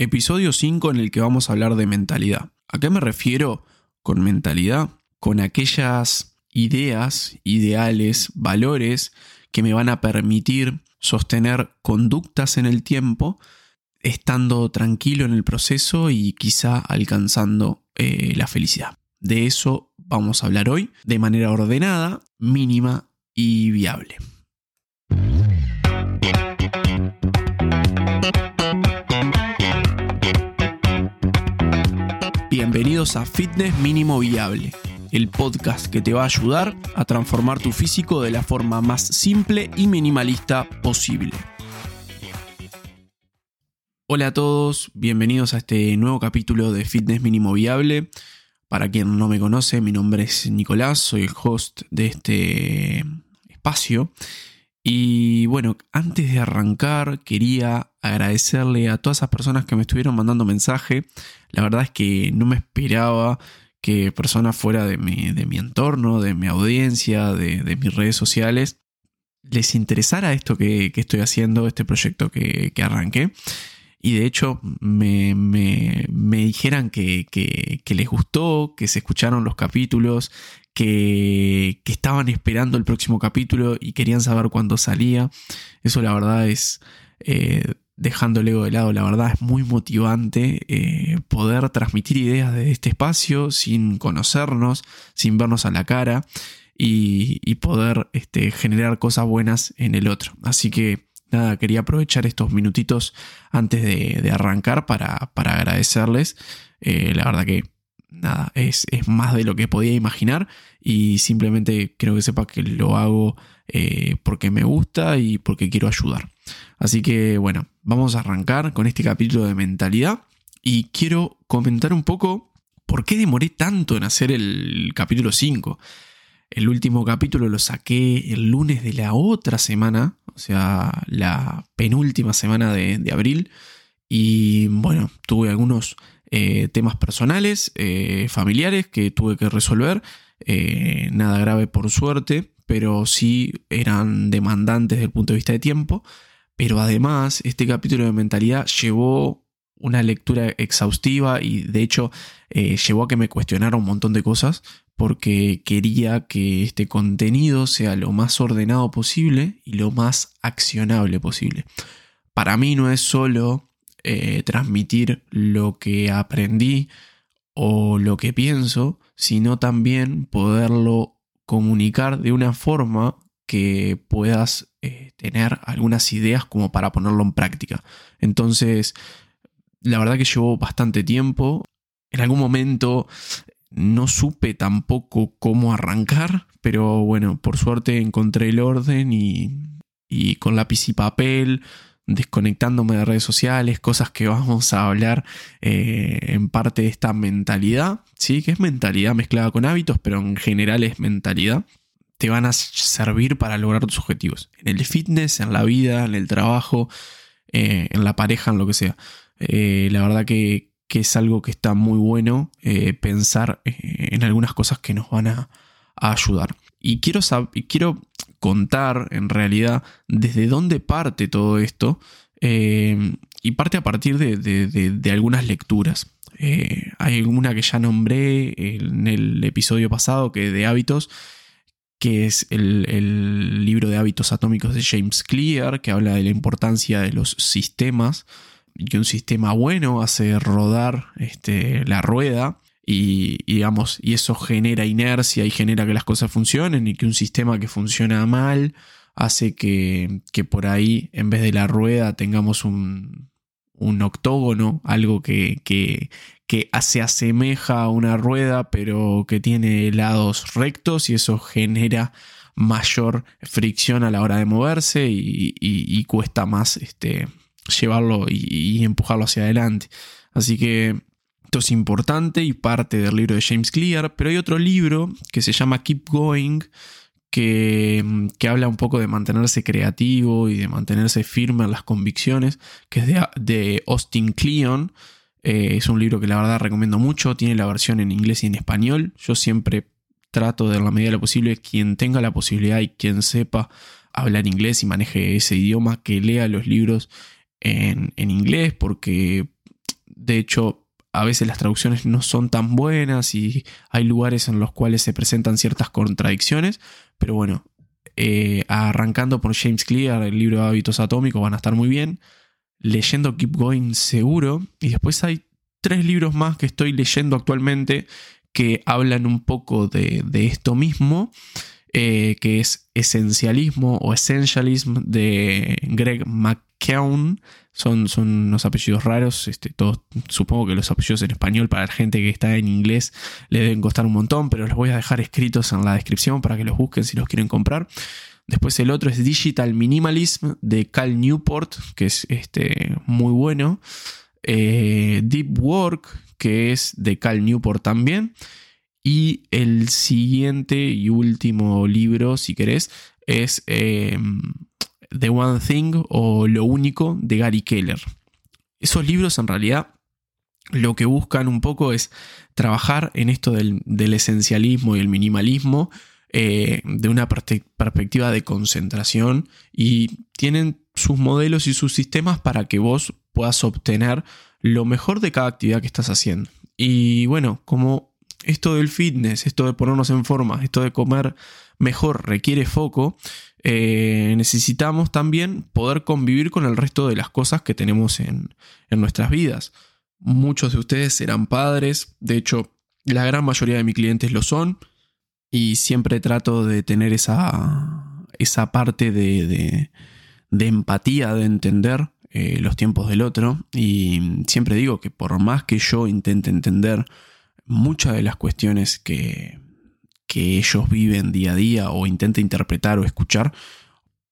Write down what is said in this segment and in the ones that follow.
Episodio 5 en el que vamos a hablar de mentalidad. ¿A qué me refiero con mentalidad? Con aquellas ideas, ideales, valores que me van a permitir sostener conductas en el tiempo, estando tranquilo en el proceso y quizá alcanzando eh, la felicidad. De eso vamos a hablar hoy de manera ordenada, mínima y viable. Bienvenidos a Fitness Mínimo Viable, el podcast que te va a ayudar a transformar tu físico de la forma más simple y minimalista posible. Hola a todos, bienvenidos a este nuevo capítulo de Fitness Mínimo Viable. Para quien no me conoce, mi nombre es Nicolás, soy el host de este espacio y bueno, antes de arrancar quería agradecerle a todas esas personas que me estuvieron mandando mensaje. La verdad es que no me esperaba que personas fuera de mi, de mi entorno, de mi audiencia, de, mis redes sociales, les interesara esto que, estoy haciendo, este proyecto que, que arranqué y de hecho me, dijeran que, les gustó, que se escucharon los capítulos, que, estaban esperando el próximo capítulo y querían saber cuándo salía. Eso la verdad es, eh, dejando el ego de lado, la verdad es muy motivante eh, poder transmitir ideas de este espacio sin conocernos, sin vernos a la cara y, poder este, generar cosas buenas en el otro. Así que nada, quería aprovechar estos minutitos antes de, arrancar para, agradecerles. Eh, la verdad que nada, es, más de lo que podía imaginar y simplemente creo que sepa que lo hago eh, porque me gusta y porque quiero ayudar. Así que bueno, vamos a arrancar con este capítulo de mentalidad y quiero comentar un poco por qué demoré tanto en hacer el capítulo 5. El último capítulo lo saqué el lunes de la otra semana, o sea, la penúltima semana de, abril. Y bueno, tuve algunos eh, temas personales, eh, familiares que tuve que resolver. Eh, nada grave por suerte, pero sí eran demandantes desde el punto de vista de tiempo. Pero además, este capítulo de mentalidad llevó una lectura exhaustiva y de hecho llevó a que me cuestionara un montón de cosas porque quería que este contenido sea lo más ordenado posible y lo más accionable posible. Para mí no es solo eh, transmitir lo que aprendí o lo que pienso, sino también poderlo comunicar de una forma que puedas eh, tener algunas ideas como para ponerlo en práctica. Entonces, la verdad que llevó bastante tiempo. En algún momento no supe tampoco cómo arrancar, pero bueno, por suerte encontré el orden y, con lápiz y papel, desconectándome de redes sociales, cosas que vamos a hablar eh, en parte de esta mentalidad, ¿sí? que es mentalidad mezclada con hábitos, pero en general es mentalidad, te van a servir para lograr tus objetivos. En el fitness, en la vida, en el trabajo, eh, en la pareja, en lo que sea. Eh, la verdad que, es algo que está muy bueno eh, pensar en algunas cosas que nos van a, ayudar. Y quiero, quiero contar en realidad desde dónde parte todo esto y parte a partir de, algunas lecturas. hay una que ya nombré en el episodio pasado que de hábitos que es el, el libro de hábitos atómicos de James Clear, que habla de la importancia de los sistemas que un sistema bueno hace rodar este, la rueda y, digamos, y eso genera inercia y genera que las cosas funcionen y que un sistema que funciona mal hace que, por ahí en vez de la rueda tengamos un, octógono, algo que, que, que, se asemeja a una rueda pero que tiene lados rectos y eso genera mayor fricción a la hora de moverse y, y cuesta más este, llevarlo y, empujarlo hacia adelante. Así que esto es importante y parte del libro de James Clear, pero hay otro libro que se llama Keep Going, que, que, habla un poco de mantenerse creativo y de mantenerse firme en las convicciones, que es de, Austin Kleon. Eh, es un libro que la verdad recomiendo mucho, tiene la versión en inglés y en español. Yo siempre trato de la medida de lo posible, quien tenga la posibilidad y quien sepa hablar inglés y maneje ese idioma, que lea los libros en, inglés porque De hecho, a veces las traducciones no son tan buenas y hay lugares en los cuales se presentan ciertas contradicciones, pero bueno, eh, arrancando por James Clear, el libro de hábitos atómicos, van a estar muy bien. Leyendo Keep Going seguro. Y después hay tres libros más que estoy leyendo actualmente que hablan un poco de, esto mismo, eh, que es Esencialismo o Essentialism de Greg McKeown. Son, son unos apellidos raros, este, todos, supongo que los apellidos en español para la gente que está en inglés le deben costar un montón, pero los voy a dejar escritos en la descripción para que los busquen si los quieren comprar. Después el otro es Digital Minimalism de Cal Newport, que es este, muy bueno. Eh, Deep Work, que es de Cal Newport también. Y el siguiente y último libro, si querés, es em, The One Thing o Lo Único de Gary Keller. Esos libros en realidad lo que buscan un poco es trabajar en esto del, esencialismo y el minimalismo eh, de una perspectiva de concentración y tienen sus modelos y sus sistemas para que vos puedas obtener lo mejor de cada actividad que estás haciendo. Y bueno, como esto del fitness, esto de ponernos en forma, esto de comer mejor requiere foco, eh, necesitamos también poder convivir con el resto de las cosas que tenemos en, en nuestras vidas. Muchos de ustedes serán padres, de hecho la gran mayoría de mis clientes lo son, y siempre trato de tener esa, esa parte de, de, empatía, de entender eh, los tiempos del otro. Y siempre digo que por más que yo intente entender muchas de las cuestiones que, que ellos viven día a día o intente interpretar o escuchar,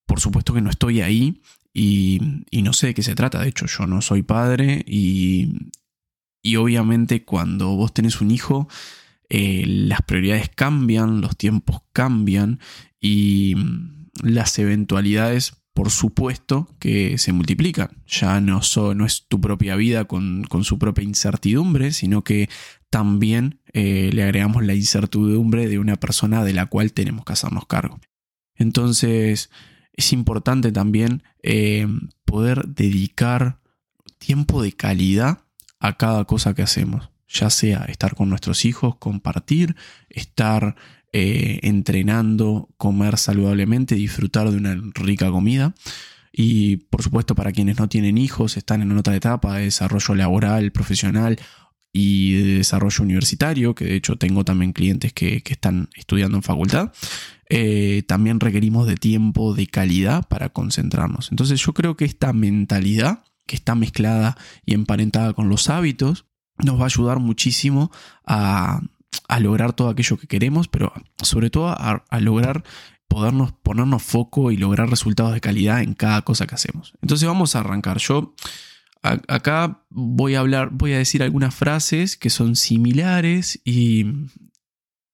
por supuesto que no estoy ahí y, no sé de qué se trata. De hecho, yo no soy padre y, y obviamente cuando vos tenés un hijo, eh, las prioridades cambian, los tiempos cambian y mm, las eventualidades, por supuesto, que se multiplican. Ya no, no es tu propia vida con, su propia incertidumbre, sino que también eh, le agregamos la incertidumbre de una persona de la cual tenemos que hacernos cargo. Entonces, es importante también eh, poder dedicar tiempo de calidad a cada cosa que hacemos ya sea estar con nuestros hijos, compartir, estar eh, entrenando, comer saludablemente, disfrutar de una rica comida. Y por supuesto para quienes no tienen hijos, están en otra etapa de desarrollo laboral, profesional y de desarrollo universitario, que de hecho tengo también clientes que, están estudiando en facultad, eh, también requerimos de tiempo de calidad para concentrarnos. Entonces yo creo que esta mentalidad que está mezclada y emparentada con los hábitos, nos va a ayudar muchísimo a, lograr todo aquello que queremos, pero sobre todo a, lograr podernos ponernos foco y lograr resultados de calidad en cada cosa que hacemos. Entonces vamos a arrancar. Yo acá voy a hablar, voy a decir algunas frases que son similares y,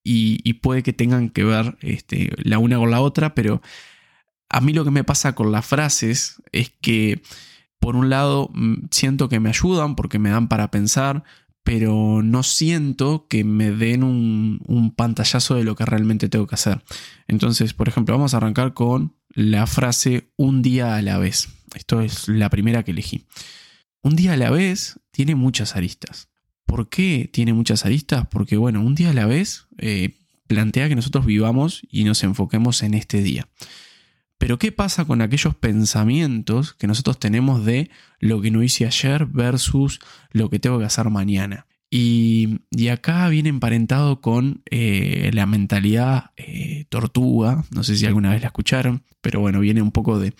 y, puede que tengan que ver este, la una con la otra, pero a mí lo que me pasa con las frases es que por un lado, mm, siento que me ayudan porque me dan para pensar, pero no siento que me den un, pantallazo de lo que realmente tengo que hacer. Entonces, por ejemplo, vamos a arrancar con la frase un día a la vez. Esto es la primera que elegí. Un día a la vez tiene muchas aristas. ¿Por qué tiene muchas aristas? Porque, bueno, un día a la vez eh, plantea que nosotros vivamos y nos enfoquemos en este día. Pero ¿qué pasa con aquellos pensamientos que nosotros tenemos de lo que no hice ayer versus lo que tengo que hacer mañana? Y, acá viene emparentado con eh, la mentalidad eh, tortuga, no sé si alguna vez la escucharon, pero bueno, viene un poco de,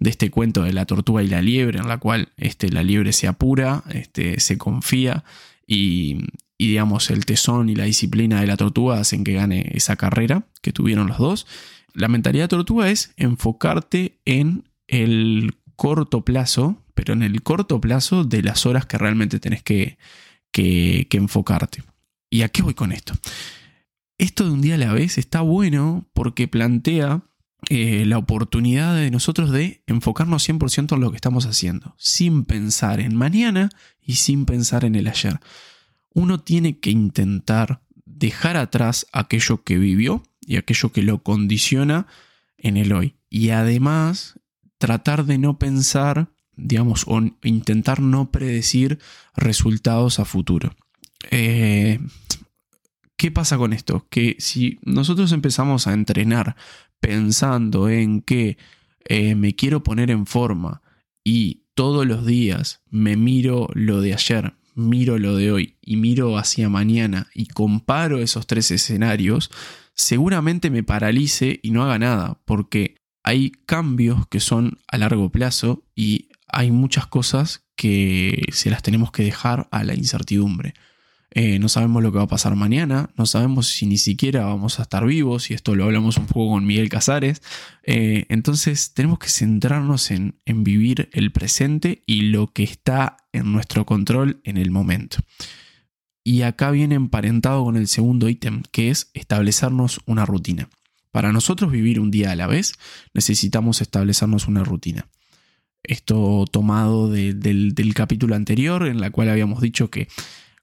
este cuento de la tortuga y la liebre, en la cual este, la liebre se apura, este, se confía y, y digamos el tesón y la disciplina de la tortuga hacen que gane esa carrera que tuvieron los dos. La mentalidad tortuga es enfocarte en el corto plazo, pero en el corto plazo de las horas que realmente tenés que, que, enfocarte. ¿Y a qué voy con esto? Esto de un día a la vez está bueno porque plantea eh, la oportunidad de nosotros de enfocarnos 100% en lo que estamos haciendo, sin pensar en mañana y sin pensar en el ayer. Uno tiene que intentar dejar atrás aquello que vivió y aquello que lo condiciona en el hoy. Y además tratar de no pensar digamos, o intentar no predecir resultados a futuro. Eh, ¿Qué pasa con esto? Que si nosotros empezamos a entrenar pensando en que eh, me quiero poner en forma y todos los días me miro lo de ayer, miro lo de hoy y miro hacia mañana y comparo esos tres escenarios, seguramente me paralice y no haga nada, porque hay cambios que son a largo plazo y hay muchas cosas que se las tenemos que dejar a la incertidumbre. Eh, no sabemos lo que va a pasar mañana, no sabemos si ni siquiera vamos a estar vivos, y esto lo hablamos un poco con Miguel Casares. Eh, entonces tenemos que centrarnos en, en vivir el presente y lo que está en nuestro control en el momento. Y acá viene emparentado con el segundo ítem, que es establecernos una rutina. Para nosotros vivir un día a la vez, necesitamos establecernos una rutina. Esto tomado del, capítulo anterior, en la cual habíamos dicho que,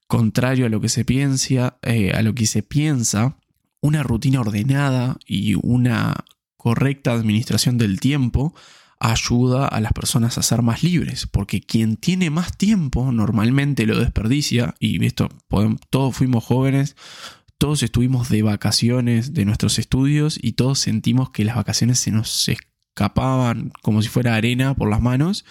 contrario a lo que se piensa, eh, a lo que se piensa, una rutina ordenada y una correcta administración del tiempo ayuda a las personas a ser más libres, porque quien tiene más tiempo normalmente lo desperdicia, y esto, todos fuimos jóvenes, todos estuvimos de vacaciones de nuestros estudios y todos sentimos que las vacaciones se nos escapaban como si fuera arena por las manos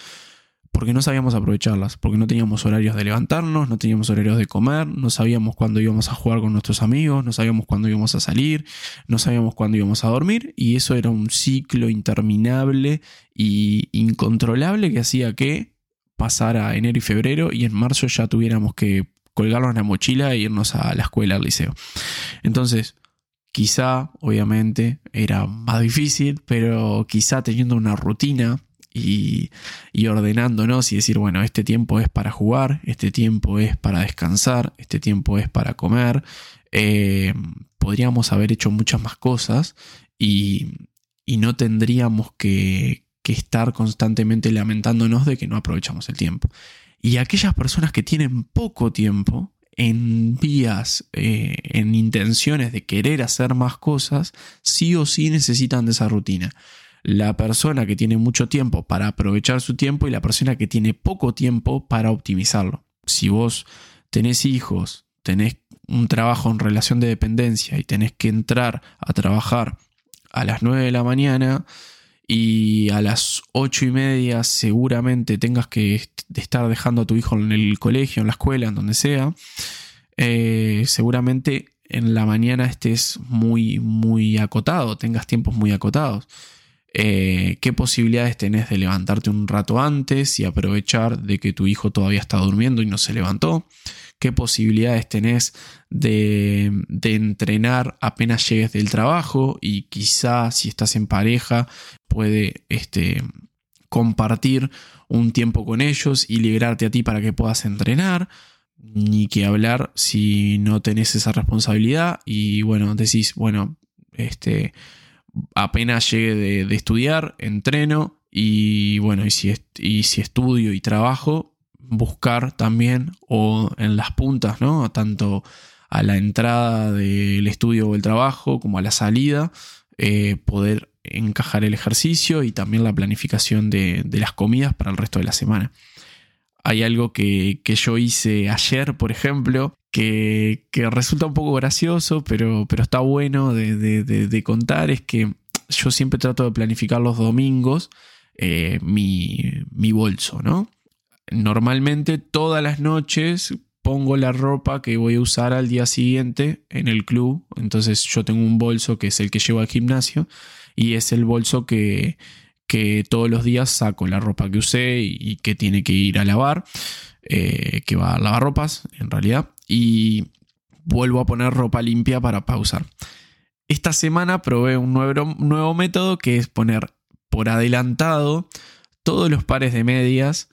porque no sabíamos aprovecharlas, porque no teníamos horarios de levantarnos, no teníamos horarios de comer, no sabíamos cuándo íbamos a jugar con nuestros amigos, no sabíamos cuándo íbamos a salir, no sabíamos cuándo íbamos a dormir, y eso era un ciclo interminable y incontrolable que hacía que pasara enero y febrero y en marzo ya tuviéramos que colgarnos la mochila e irnos a la escuela, al liceo. Entonces, quizá, obviamente, era más difícil, pero quizá teniendo una rutina y, ordenándonos y decir, bueno, este tiempo es para jugar, este tiempo es para descansar, este tiempo es para comer, eh, podríamos haber hecho muchas más cosas y, no tendríamos que, que estar constantemente lamentándonos de que no aprovechamos el tiempo. Y aquellas personas que tienen poco tiempo, en vías, eh, en intenciones de querer hacer más cosas, sí o sí necesitan de esa rutina la persona que tiene mucho tiempo para aprovechar su tiempo y la persona que tiene poco tiempo para optimizarlo. Si vos tenés hijos, tenés un trabajo en relación de dependencia y tenés que entrar a trabajar a las 9 de la mañana y a las 8 y media seguramente tengas que estar dejando a tu hijo en el colegio, en la escuela, en donde sea, eh, seguramente en la mañana estés muy, muy acotado, tengas tiempos muy acotados. Eh, qué posibilidades tenés de levantarte un rato antes y aprovechar de que tu hijo todavía está durmiendo y no se levantó, qué posibilidades tenés de, entrenar apenas llegues del trabajo y quizá si estás en pareja puede este, compartir un tiempo con ellos y liberarte a ti para que puedas entrenar ni que hablar si no tenés esa responsabilidad y bueno, decís, bueno, este, apenas llegue de, estudiar, entreno y bueno, y si, y si estudio y trabajo, buscar también o en las puntas, ¿no? Tanto a la entrada del estudio o el trabajo como a la salida, eh, poder encajar el ejercicio y también la planificación de, las comidas para el resto de la semana. Hay algo que, yo hice ayer, por ejemplo, que, resulta un poco gracioso, pero, pero está bueno de, contar, es que yo siempre trato de planificar los domingos eh, mi, mi bolso, ¿no? Normalmente todas las noches pongo la ropa que voy a usar al día siguiente en el club. Entonces yo tengo un bolso que es el que llevo al gimnasio y es el bolso que, que todos los días saco la ropa que usé y, que tiene que ir a lavar, eh, que va a lavar ropas en realidad, y vuelvo a poner ropa limpia para pausar. Esta semana probé un nuevo, nuevo método que es poner por adelantado todos los pares de medias,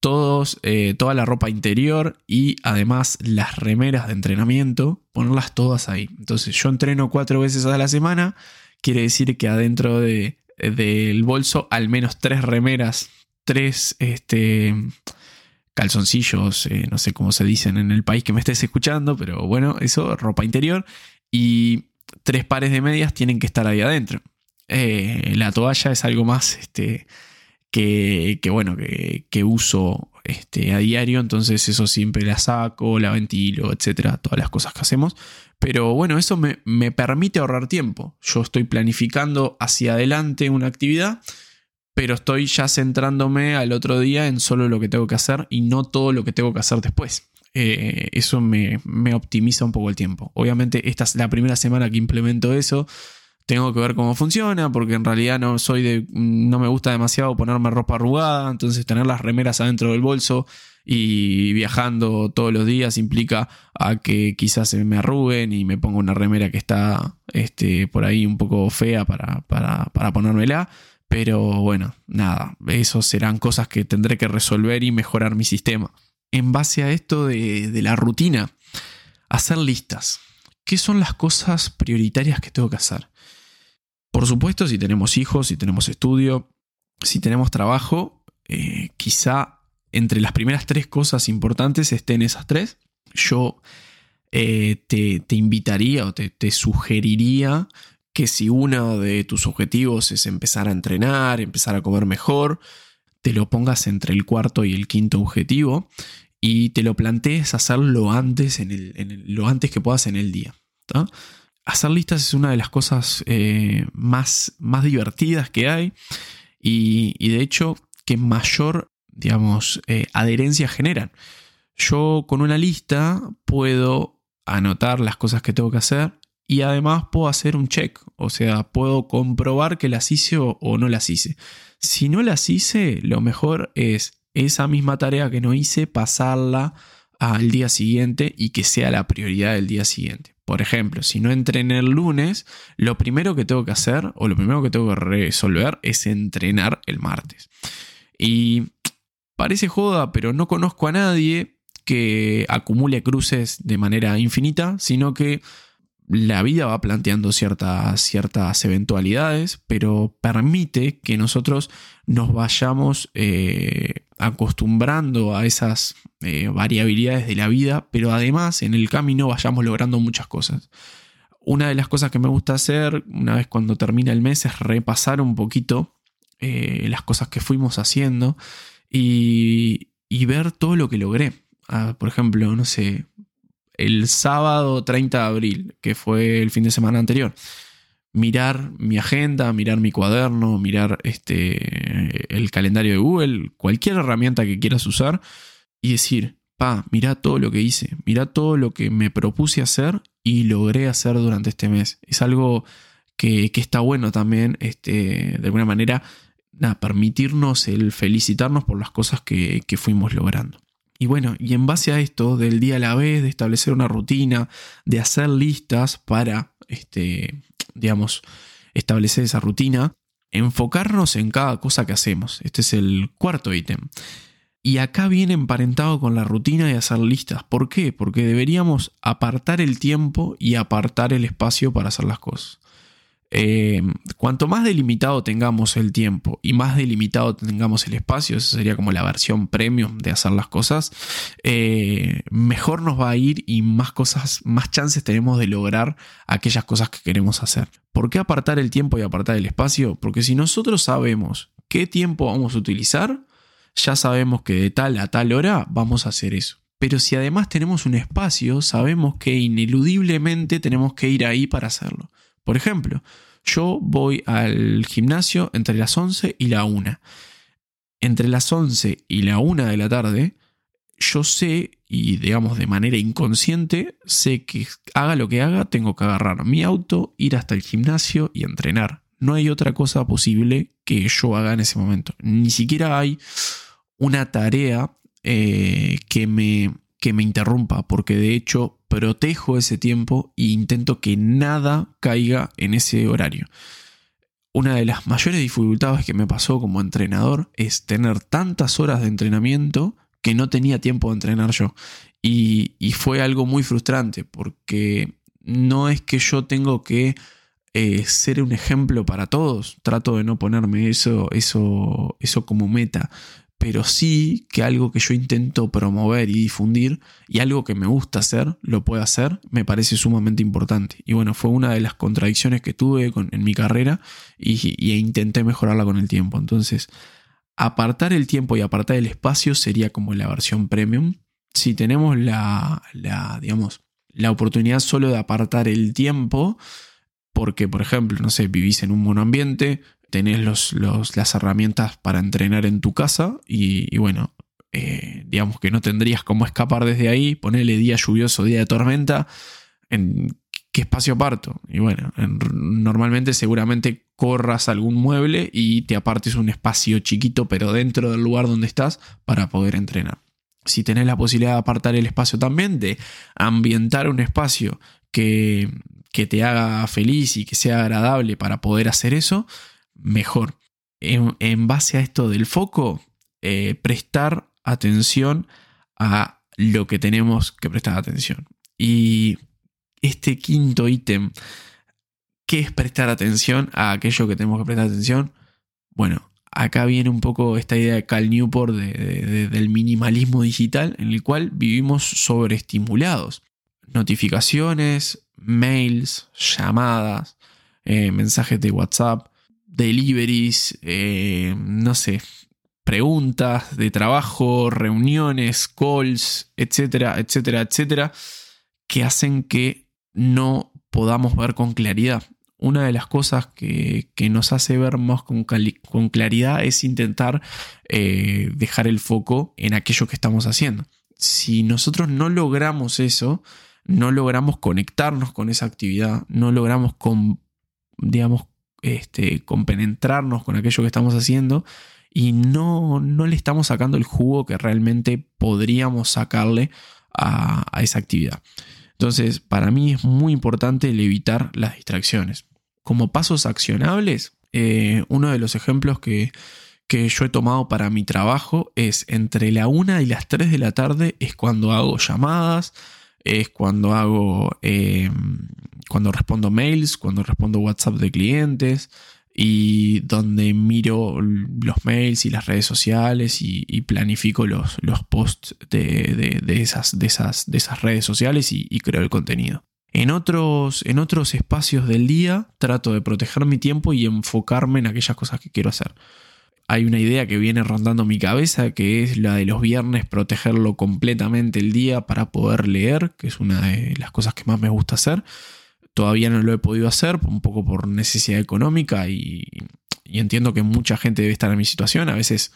todos, eh, toda la ropa interior y además las remeras de entrenamiento, ponerlas todas ahí. Entonces yo entreno cuatro veces a la semana, quiere decir que adentro de, del bolso al menos tres remeras, tres este, calzoncillos, eh, no sé cómo se dicen en el país que me estés escuchando, pero bueno, eso, ropa interior y tres pares de medias tienen que estar ahí adentro. Eh, la toalla es algo más este, que, bueno, que, uso este, a diario, entonces eso siempre la saco, la ventilo, etcétera, todas las cosas que hacemos. Pero bueno, eso me, me permite ahorrar tiempo. Yo estoy planificando hacia adelante una actividad pero estoy ya centrándome al otro día en solo lo que tengo que hacer y no todo lo que tengo que hacer después. Eh, eso me, optimiza un poco el tiempo. Obviamente esta es la primera semana que implemento eso. Tengo que ver cómo funciona porque en realidad no soy de no me gusta demasiado ponerme ropa arrugada, entonces tener las remeras adentro del bolso y viajando todos los días implica a que quizás se me arruguen y me ponga una remera que está este, por ahí un poco fea para, para, para ponérmela. Pero bueno, nada, eso serán cosas que tendré que resolver y mejorar mi sistema. En base a esto de, la rutina, hacer listas. ¿Qué son las cosas prioritarias que tengo que hacer? Por supuesto, si tenemos hijos, si tenemos estudio, si tenemos trabajo, eh, quizá entre las primeras tres cosas importantes estén esas tres. Yo eh, te, invitaría o te, te, sugeriría que si uno de tus objetivos es empezar a entrenar, empezar a comer mejor, te lo pongas entre el cuarto y el quinto objetivo y te lo plantees hacerlo antes, en lo antes que puedas en el día. Hacer listas es una de las cosas eh, más, más divertidas que hay y, de hecho que mayor, digamos, eh, adherencia generan. Yo con una lista puedo anotar las cosas que tengo que hacer y además puedo hacer un check, o sea, puedo comprobar que las hice o, no las hice. Si no las hice, lo mejor es esa misma tarea que no hice, pasarla al día siguiente y que sea la prioridad del día siguiente. Por ejemplo, si no entrené el lunes, lo primero que tengo que hacer o lo primero que tengo que resolver es entrenar el martes. Y parece joda, pero no conozco a nadie que acumule cruces de manera infinita, sino que la vida va planteando ciertas, ciertas eventualidades, pero permite que nosotros nos vayamos eh, acostumbrando a esas eh, variabilidades de la vida, pero además en el camino vayamos logrando muchas cosas. Una de las cosas que me gusta hacer una vez cuando termina el mes es repasar un poquito eh, las cosas que fuimos haciendo y, y ver todo lo que logré. Ah, por ejemplo, no sé, el sábado 30 de abril, que fue el fin de semana anterior. Mirar mi agenda, mirar mi cuaderno, mirar este, el calendario de Google, cualquier herramienta que quieras usar y decir, pa, mira todo lo que hice, mira todo lo que me propuse hacer y logré hacer durante este mes. Es algo que, está bueno también, este, de alguna manera, permitirnos el felicitarnos por las cosas que fuimos logrando. Y bueno, y en base a esto, del día a la vez, de establecer una rutina, de hacer listas para, este, digamos, establecer esa rutina, enfocarnos en cada cosa que hacemos. Este es el cuarto ítem. Y acá viene emparentado con la rutina de hacer listas. ¿Por qué? Porque deberíamos apartar el tiempo y apartar el espacio para hacer las cosas. Eh, cuanto más delimitado tengamos el tiempo y más delimitado tengamos el espacio, eso sería como la versión premium de hacer las cosas, eh, mejor nos va a ir y más cosas, más chances tenemos de lograr aquellas cosas que queremos hacer. ¿Por qué apartar el tiempo y apartar el espacio? Porque si nosotros sabemos qué tiempo vamos a utilizar, ya sabemos que de tal a tal hora vamos a hacer eso. Pero si además tenemos un espacio, sabemos que ineludiblemente tenemos que ir ahí para hacerlo. Por ejemplo, yo voy al gimnasio entre las 11 y la 1. Entre las 11 y la 1 de la tarde, yo sé, y digamos de manera inconsciente, sé que haga lo que haga, tengo que agarrar mi auto, ir hasta el gimnasio y entrenar. No hay otra cosa posible que yo haga en ese momento. Ni siquiera hay una tarea eh, que, me, que me interrumpa, porque de hecho protejo ese tiempo e intento que nada caiga en ese horario. Una de las mayores dificultades que me pasó como entrenador es tener tantas horas de entrenamiento que no tenía tiempo de entrenar yo. Y, fue algo muy frustrante porque no es que yo tengo que eh, ser un ejemplo para todos. Trato de no ponerme eso, eso, eso como meta pero sí que algo que yo intento promover y difundir y algo que me gusta hacer, lo puedo hacer, me parece sumamente importante. Y bueno, fue una de las contradicciones que tuve en mi carrera y, intenté mejorarla con el tiempo. Entonces, apartar el tiempo y apartar el espacio sería como la versión premium. Si tenemos la, la, digamos, la oportunidad solo de apartar el tiempo, porque, por ejemplo, no sé, vivís en un monoambiente, tenés los, las herramientas para entrenar en tu casa y, bueno, eh, digamos que no tendrías cómo escapar desde ahí, ponerle día lluvioso, día de tormenta, en qué espacio aparto. Y bueno, normalmente seguramente corras algún mueble y te apartes un espacio chiquito, pero dentro del lugar donde estás para poder entrenar. Si tenés la posibilidad de apartar el espacio también, de ambientar un espacio que, que te haga feliz y que sea agradable para poder hacer eso, mejor. En, base a esto del foco, eh, prestar atención a lo que tenemos que prestar atención. Y este quinto ítem, ¿qué es prestar atención a aquello que tenemos que prestar atención? Bueno, acá viene un poco esta idea de Cal Newport del minimalismo digital en el cual vivimos sobreestimulados. Notificaciones, mails, llamadas, eh, mensajes de WhatsApp, deliveries, eh, no sé, preguntas de trabajo, reuniones, calls, etcétera, etcétera, etcétera, que hacen que no podamos ver con claridad. Una de las cosas que, nos hace ver más con, con claridad es intentar eh, dejar el foco en aquello que estamos haciendo. Si nosotros no logramos eso, no logramos conectarnos con esa actividad, no logramos con, digamos, este, compenetrarnos con aquello que estamos haciendo y no, no le estamos sacando el jugo que realmente podríamos sacarle a, esa actividad. Entonces, para mí es muy importante el evitar las distracciones. Como pasos accionables, eh, uno de los ejemplos que, que yo he tomado para mi trabajo es entre la 1 y las 3 de la tarde es cuando hago llamadas, es cuando hago, eh, cuando respondo mails, cuando respondo WhatsApp de clientes y donde miro los mails y las redes sociales y, planifico los, los posts de, esas, de, esas, de esas redes sociales y, y creo el contenido. En otros, en otros espacios del día trato de proteger mi tiempo y enfocarme en aquellas cosas que quiero hacer hay una idea que viene rondando mi cabeza, que es la de los viernes protegerlo completamente el día para poder leer, que es una de las cosas que más me gusta hacer. Todavía no lo he podido hacer, un poco por necesidad económica y, entiendo que mucha gente debe estar en mi situación. A veces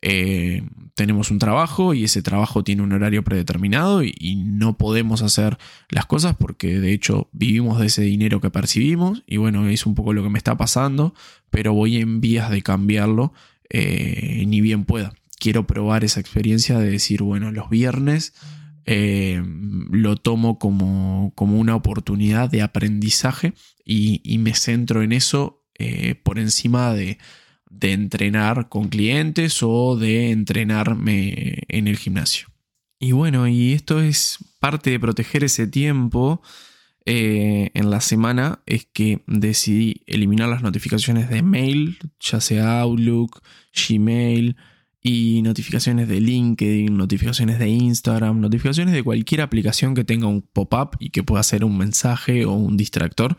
eh, tenemos un trabajo y ese trabajo tiene un horario predeterminado y, y, no podemos hacer las cosas porque de hecho vivimos de ese dinero que percibimos y bueno, es un poco lo que me está pasando, pero voy en vías de cambiarlo eh, ni bien pueda. Quiero probar esa experiencia de decir, bueno, los viernes eh, lo tomo como, como, una oportunidad de aprendizaje y, me centro en eso eh, por encima de, de entrenar con clientes o de entrenarme en el gimnasio. Y bueno, y esto es parte de proteger ese tiempo eh, en la semana es que decidí eliminar las notificaciones de mail, ya sea Outlook, Gmail y notificaciones de LinkedIn, notificaciones de Instagram, notificaciones de cualquier aplicación que tenga un pop-up y que pueda ser un mensaje o un distractor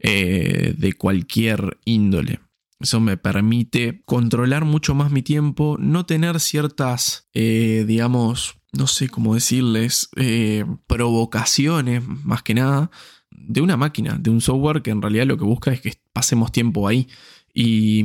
eh, de cualquier índole. Eso me permite controlar mucho más mi tiempo, no tener ciertas, eh, digamos, no sé cómo decirles, eh, provocaciones más que nada de una máquina, de un software que en realidad lo que busca es que pasemos tiempo ahí y,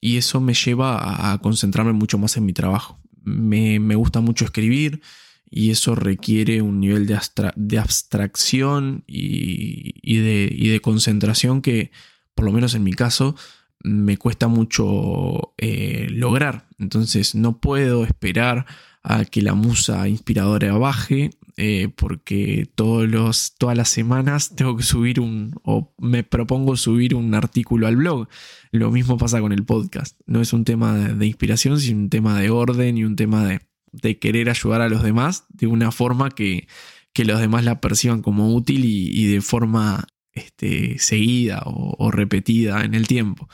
eso me lleva a, concentrarme mucho más en mi trabajo. Me, gusta mucho escribir y eso requiere un nivel de, de abstracción y, de, concentración que, por lo menos en mi caso, me cuesta mucho eh, lograr. Entonces no puedo esperar a que la musa inspiradora baje, eh, porque todos los, todas las semanas tengo que subir un, o me propongo subir un artículo al blog. Lo mismo pasa con el podcast. No es un tema de, inspiración, sino un tema de orden y un tema de, querer ayudar a los demás de una forma que, los demás la perciban como útil y, de forma este, seguida o repetida en el tiempo.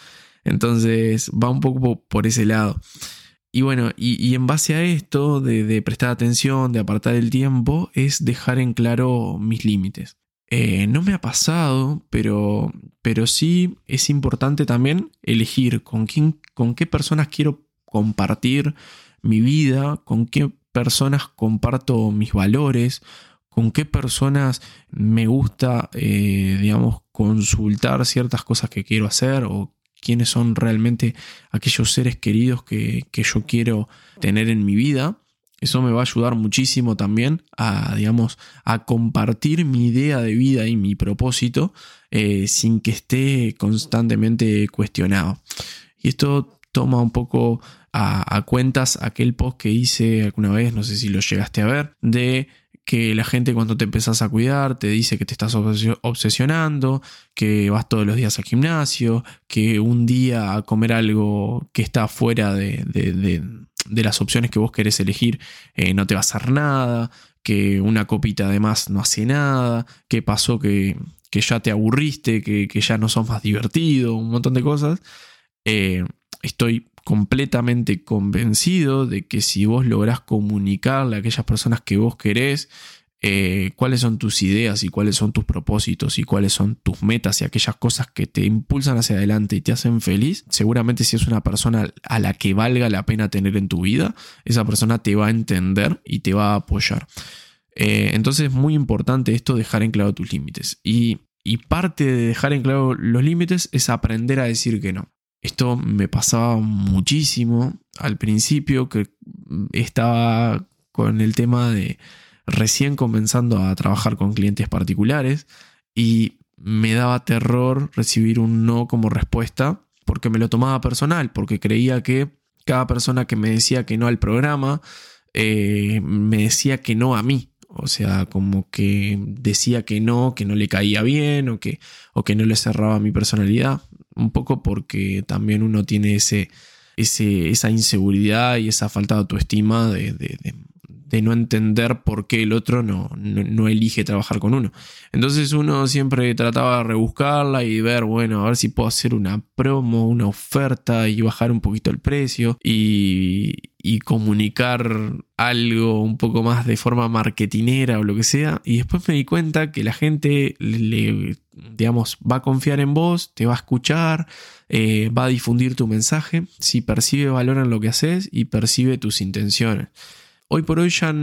Entonces va un poco por ese lado. Y bueno, y, en base a esto de, prestar atención, de apartar el tiempo, es dejar en claro mis límites. Eh, no me ha pasado, pero, pero sí es importante también elegir con, quién, con qué personas quiero compartir mi vida, con qué personas comparto mis valores, con qué personas me gusta, eh, digamos, consultar ciertas cosas que quiero hacer o quiénes son realmente aquellos seres queridos que, yo quiero tener en mi vida. Eso me va a ayudar muchísimo también a, digamos, a compartir mi idea de vida y mi propósito eh, sin que esté constantemente cuestionado. Y esto toma un poco a, a, cuentas aquel post que hice alguna vez, no sé si lo llegaste a ver, de que la gente cuando te empezás a cuidar te dice que te estás obsesionando, que vas todos los días al gimnasio, que un día a comer algo que está fuera de, las opciones que vos querés elegir eh, no te va a hacer nada, que una copita además no hace nada, que pasó que, ya te aburriste, que, ya no sos más divertido, un montón de cosas. Eh, estoy completamente convencido de que si vos lográs comunicarle a aquellas personas que vos querés, eh, cuáles son tus ideas y cuáles son tus propósitos y cuáles son tus metas y aquellas cosas que te impulsan hacia adelante y te hacen feliz, seguramente si es una persona a la que valga la pena tener en tu vida, esa persona te va a entender y te va a apoyar. Eh, entonces es muy importante esto, dejar en claro tus límites. Y, y parte de dejar en claro los límites es aprender a decir que no. Esto me pasaba muchísimo al principio que estaba con el tema de recién comenzando a trabajar con clientes particulares y me daba terror recibir un no como respuesta porque me lo tomaba personal, porque creía que cada persona que me decía que no al programa eh, me decía que no a mí. O sea, como que decía que no, que no le caía bien o que, o que no le cerraba mi personalidad un poco porque también uno tiene ese, esa inseguridad y esa falta de autoestima de, de no entender por qué el otro no, no, elige trabajar con uno. Entonces uno siempre trataba de rebuscarla y ver, bueno, a ver si puedo hacer una promo, una oferta y bajar un poquito el precio y, y comunicar algo un poco más de forma marketinera o lo que sea. Y después me di cuenta que la gente le, digamos, va a confiar en vos, te va a escuchar, eh, va a difundir tu mensaje, si percibe valor en lo que haces y percibe tus intenciones hoy por hoy ya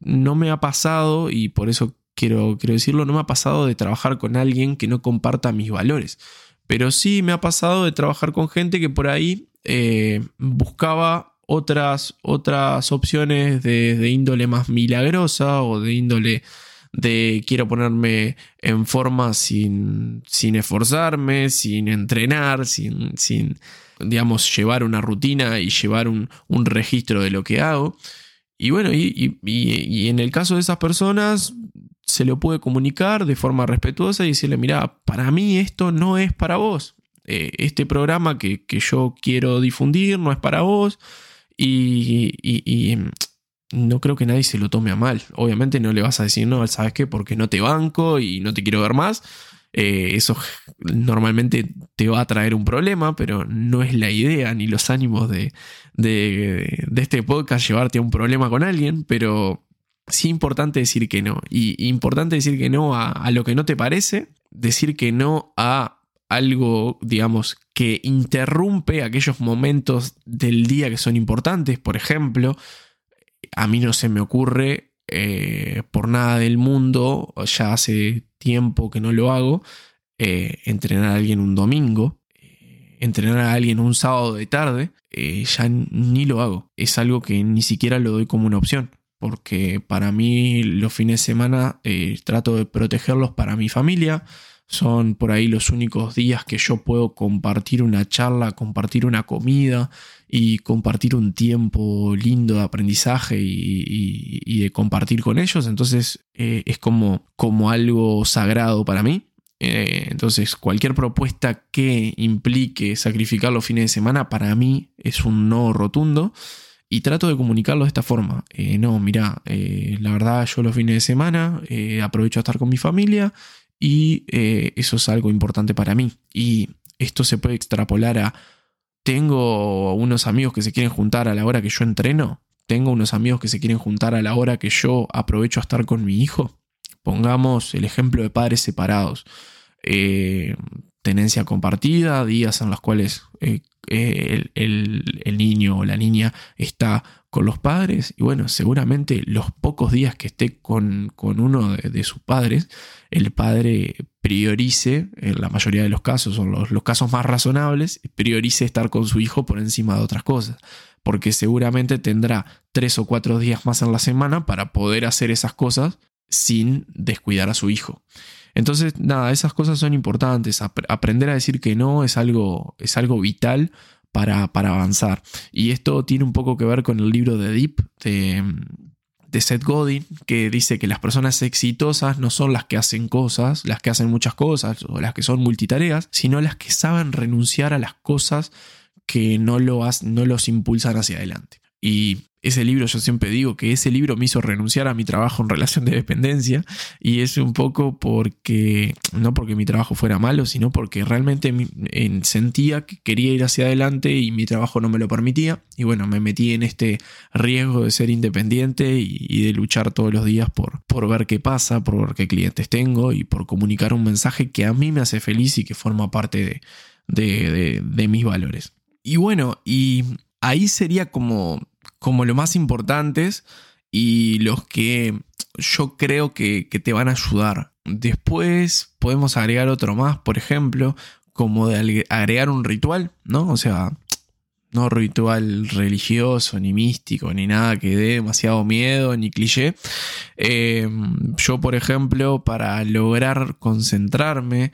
no me ha pasado, y por eso quiero, quiero decirlo, no me ha pasado de trabajar con alguien que no comparta mis valores. Pero sí me ha pasado de trabajar con gente que por ahí eh, buscaba otras, otras opciones de, índole más milagrosa o de índole de quiero ponerme en forma sin, sin esforzarme, sin entrenar, sin, sin, digamos, llevar una rutina y llevar un, un registro de lo que hago. Y bueno, y, en el caso de esas personas se lo puede comunicar de forma respetuosa y decirle, mira, para mí esto no es para vos. Eh, este programa que, yo quiero difundir no es para vos. Y, mm, no creo que nadie se lo tome a mal. Obviamente no le vas a decir, no, ¿sabes qué? Porque no te banco y no te quiero ver más. Eh, eso normalmente te va a traer un problema, pero no es la idea ni los ánimos de, de, este podcast llevarte a un problema con alguien, pero sí importante decir que no. Y importante decir que no a, lo que no te parece, decir que no a algo, digamos, que interrumpe aquellos momentos del día que son importantes. Por ejemplo, a mí no se me ocurre eh, por nada del mundo, ya hace tiempo que no lo hago, eh, entrenar a alguien un domingo, eh, entrenar a alguien un sábado de tarde, ya ni lo hago. Es algo que ni siquiera lo doy como una opción, porque para mí los fines de semana trato de protegerlos para mi familia. Son por ahí los únicos días que yo puedo compartir una charla, compartir una comida y compartir un tiempo lindo de aprendizaje y, de compartir con ellos. Entonces es como, como algo sagrado para mí. Eh, entonces, cualquier propuesta que implique sacrificar los fines de semana, para mí es un no rotundo. Y trato de comunicarlo de esta forma. Eh, no, mira, eh, la verdad yo los fines de semana aprovecho a estar con mi familia y eso es algo importante para mí. Y esto se puede extrapolar a, tengo unos amigos que se quieren juntar a la hora que yo entreno, tengo unos amigos que se quieren juntar a la hora que yo aprovecho a estar con mi hijo. Pongamos el ejemplo de padres separados. Eh, tenencia compartida, días en los cuales eh, el, niño o la niña está con los padres y bueno, seguramente los pocos días que esté con, uno de, sus padres, el padre priorice, en la mayoría de los casos, son los, los casos más razonables, priorice estar con su hijo por encima de otras cosas porque seguramente tendrá tres o cuatro días más en la semana para poder hacer esas cosas sin descuidar a su hijo. Entonces, nada, esas cosas son importantes. aprender a decir que no es algo, es algo vital para, para, avanzar. Y esto tiene un poco que ver con el libro de Deep de, de Seth Godin, que dice que las personas exitosas no son las que hacen cosas, las que hacen muchas cosas o las que son multitareas, sino las que saben renunciar a las cosas que no, lo no los impulsan hacia adelante. Y ese libro, yo siempre digo que ese libro me hizo renunciar a mi trabajo en relación de dependencia y es un poco porque, no porque mi trabajo fuera malo, sino porque realmente sentía que quería ir hacia adelante y mi trabajo no me lo permitía. Y bueno, me metí en este riesgo de ser independiente y, de luchar todos los días por, por ver qué pasa, por ver qué clientes tengo y por comunicar un mensaje que a mí me hace feliz y que forma parte de, de mis valores. Y bueno, y ahí sería como, como lo más importantes y los que yo creo que, te van a ayudar. Después podemos agregar otro más, por ejemplo, como de agregar un ritual, ¿no? O sea, no ritual religioso, ni místico, ni nada que dé demasiado miedo, ni cliché. Em, yo, por ejemplo, para lograr concentrarme,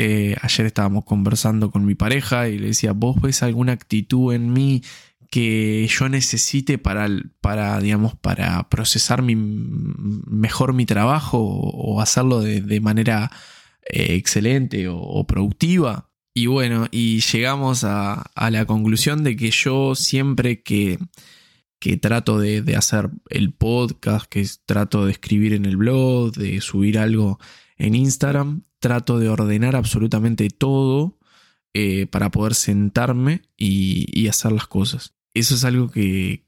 eh, ayer estábamos conversando con mi pareja y le decía, ¿vos ves alguna actitud en mí que yo necesite para, para digamos, para procesar mejor mi trabajo o, hacerlo de, manera eh, excelente o, productiva? Y bueno, y llegamos a, la conclusión de que yo siempre que, que trato de, de, hacer el podcast, que trato de escribir en el blog, de subir algo en Instagram, trato de ordenar absolutamente todo eh, para poder sentarme y, hacer las cosas. Eso es algo que,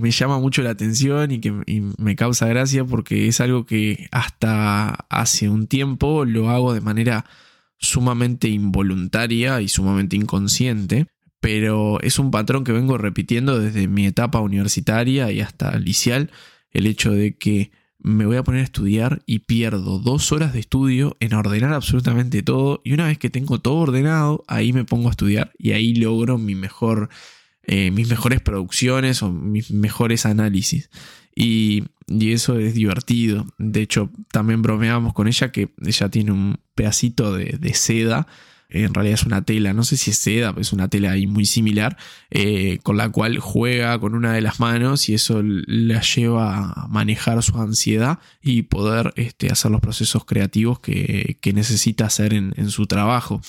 me llama mucho la atención y que me causa gracia porque es algo que hasta hace un tiempo lo hago de manera sumamente involuntaria y sumamente inconsciente, pero es un patrón que vengo repitiendo desde mi etapa universitaria y hasta liceal, el hecho de que me voy a poner a estudiar y pierdo dos horas de estudio en ordenar absolutamente todo y una vez que tengo todo ordenado, ahí me pongo a estudiar y ahí logro eh, mis mejores producciones o mis mejores análisis. Y, eso es divertido. De hecho, también bromeamos con ella que ella tiene un pedacito de, de seda en realidad es una tela, no sé si es seda, pero es una tela ahí muy similar, eh, con la cual juega con una de las manos y eso la lleva a manejar su ansiedad y poder este, hacer los procesos creativos que, necesita hacer en, su trabajo.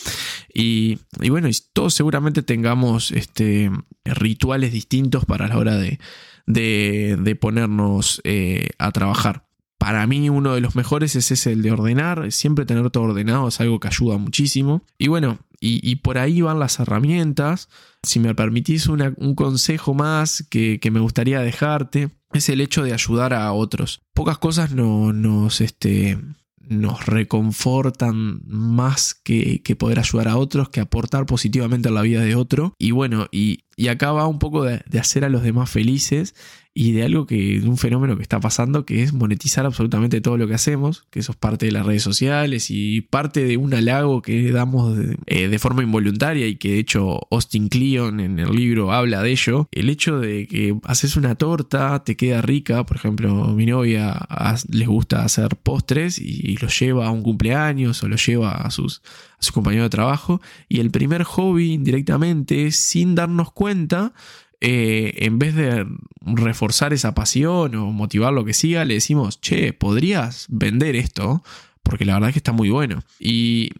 Y, bueno, todos seguramente tengamos este, rituales distintos para la hora de, ponernos eh, a trabajar. Para mí uno de los mejores es ese, el de ordenar. Siempre tener todo ordenado es algo que ayuda muchísimo. Y bueno, y, por ahí van las herramientas. Si me permitís un consejo más que, me gustaría dejarte, es el hecho de ayudar a otros. Pocas cosas no, nos, este, nos reconfortan más que, poder ayudar a otros, que aportar positivamente a la vida de otro. Y bueno, y, y acá va un poco de hacer a los demás felices y de algo que, de un fenómeno que está pasando, que es monetizar absolutamente todo lo que hacemos, que eso es parte de las redes sociales y parte de un halago que damos de, eh, forma involuntaria y que de hecho Austin Kleon en el libro habla de ello, el hecho de que haces una torta, te queda rica, por ejemplo, mi novia les gusta hacer postres y, los lleva a un cumpleaños o los lleva a sus, a sus compañeros de trabajo y el primer hobby indirectamente, sin darnos cuenta, eh, en vez de reforzar esa pasión o motivar lo que siga, le decimos, che, podrías vender esto, porque la verdad es que está muy bueno. Y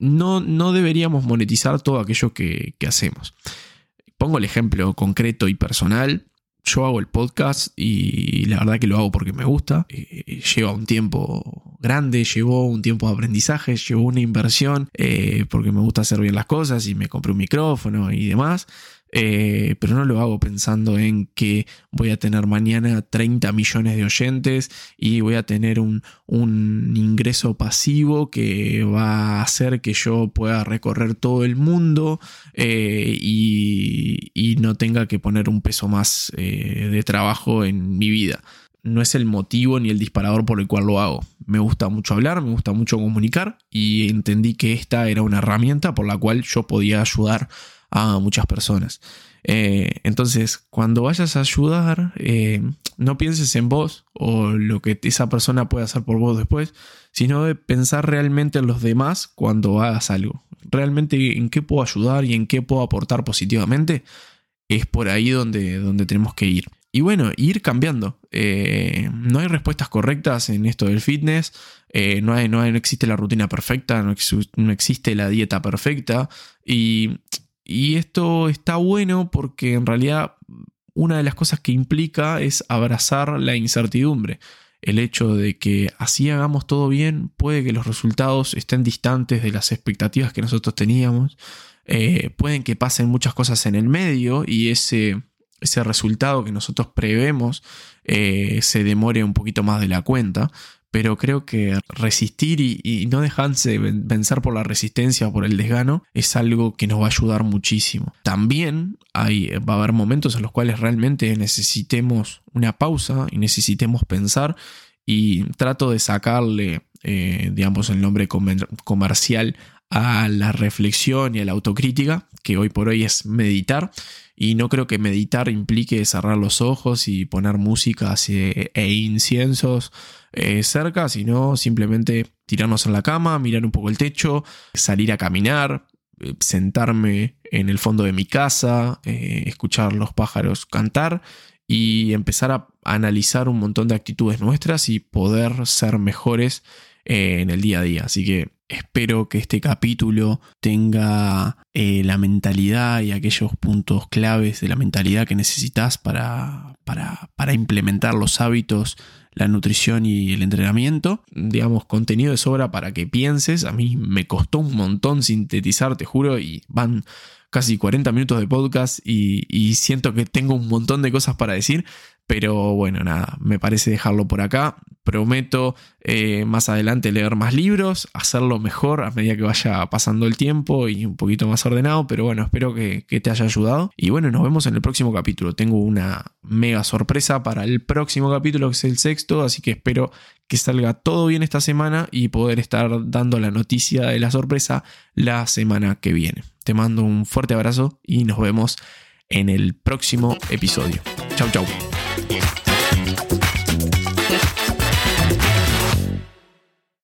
no, no deberíamos monetizar todo aquello que, hacemos. Pongo el ejemplo concreto y personal. Yo hago el podcast y la verdad que lo hago porque me gusta. Eh, lleva un tiempo grande, llevó un tiempo de aprendizaje, llevó una inversión eh, porque me gusta hacer bien las cosas y me compré un micrófono y demás. Eh, pero no lo hago pensando en que voy a tener mañana 30 millones de oyentes y voy a tener un, ingreso pasivo que va a hacer que yo pueda recorrer todo el mundo eh, y, no tenga que poner un peso más eh, de trabajo en mi vida no es el motivo ni el disparador por el cual lo hago. Me gusta mucho hablar, me gusta mucho comunicar y entendí que esta era una herramienta por la cual yo podía ayudar a muchas personas. Eh, entonces, cuando vayas a ayudar, eh, no pienses en vos o lo que esa persona puede hacer por vos después, sino de pensar realmente en los demás cuando hagas algo. Realmente en qué puedo ayudar y en qué puedo aportar positivamente. Es por ahí donde, donde tenemos que ir. Y bueno, ir cambiando. Eh, no hay respuestas correctas en esto del fitness. no, hay, no, existe la rutina perfecta, no, no, existe la dieta perfecta. Y y esto está bueno porque en realidad una de las cosas que implica es abrazar la incertidumbre. El hecho de que así hagamos todo bien puede que los resultados estén distantes de las expectativas que nosotros teníamos. Eh, pueden que pasen muchas cosas en el medio y ese, ese resultado que nosotros prevemos eh, se demore un poquito más de la cuenta pero creo que resistir y, no dejarse vencer por la resistencia o por el desgano es algo que nos va a ayudar muchísimo. También hay, va a haber momentos en los cuales realmente necesitemos una pausa y necesitemos pensar y trato de sacarle, eh, digamos, el nombre comercial a la reflexión y a la autocrítica, que hoy por hoy es meditar. Y no creo que meditar implique cerrar los ojos y poner músicas e, inciensos eh, cerca, sino simplemente tirarnos en la cama, mirar un poco el techo, salir a caminar, eh, sentarme en el fondo de mi casa, eh, escuchar los pájaros cantar y empezar a analizar un montón de actitudes nuestras y poder ser mejores en el día a día. Así que espero que este capítulo tenga la mentalidad y aquellos puntos claves de la mentalidad que necesitas para, para, implementar los hábitos la nutrición y el entrenamiento. Digamos, contenido de sobra para que pienses. A mí me costó un montón sintetizar, te juro, y van casi 40 minutos de podcast y siento que tengo un montón de cosas para decir, pero bueno, nada, me parece dejarlo por acá. Prometo eh, más adelante leer más libros, hacerlo mejor a medida que vaya pasando el tiempo y un poquito más ordenado, pero bueno, espero que, te haya ayudado. Y bueno, nos vemos en el próximo capítulo. Tengo una mega sorpresa para el próximo capítulo, que es el sexto, así que espero que salga todo bien esta semana y poder estar dando la noticia de la sorpresa la semana que viene. Te mando un fuerte abrazo y nos vemos en el próximo episodio. Chau, chau.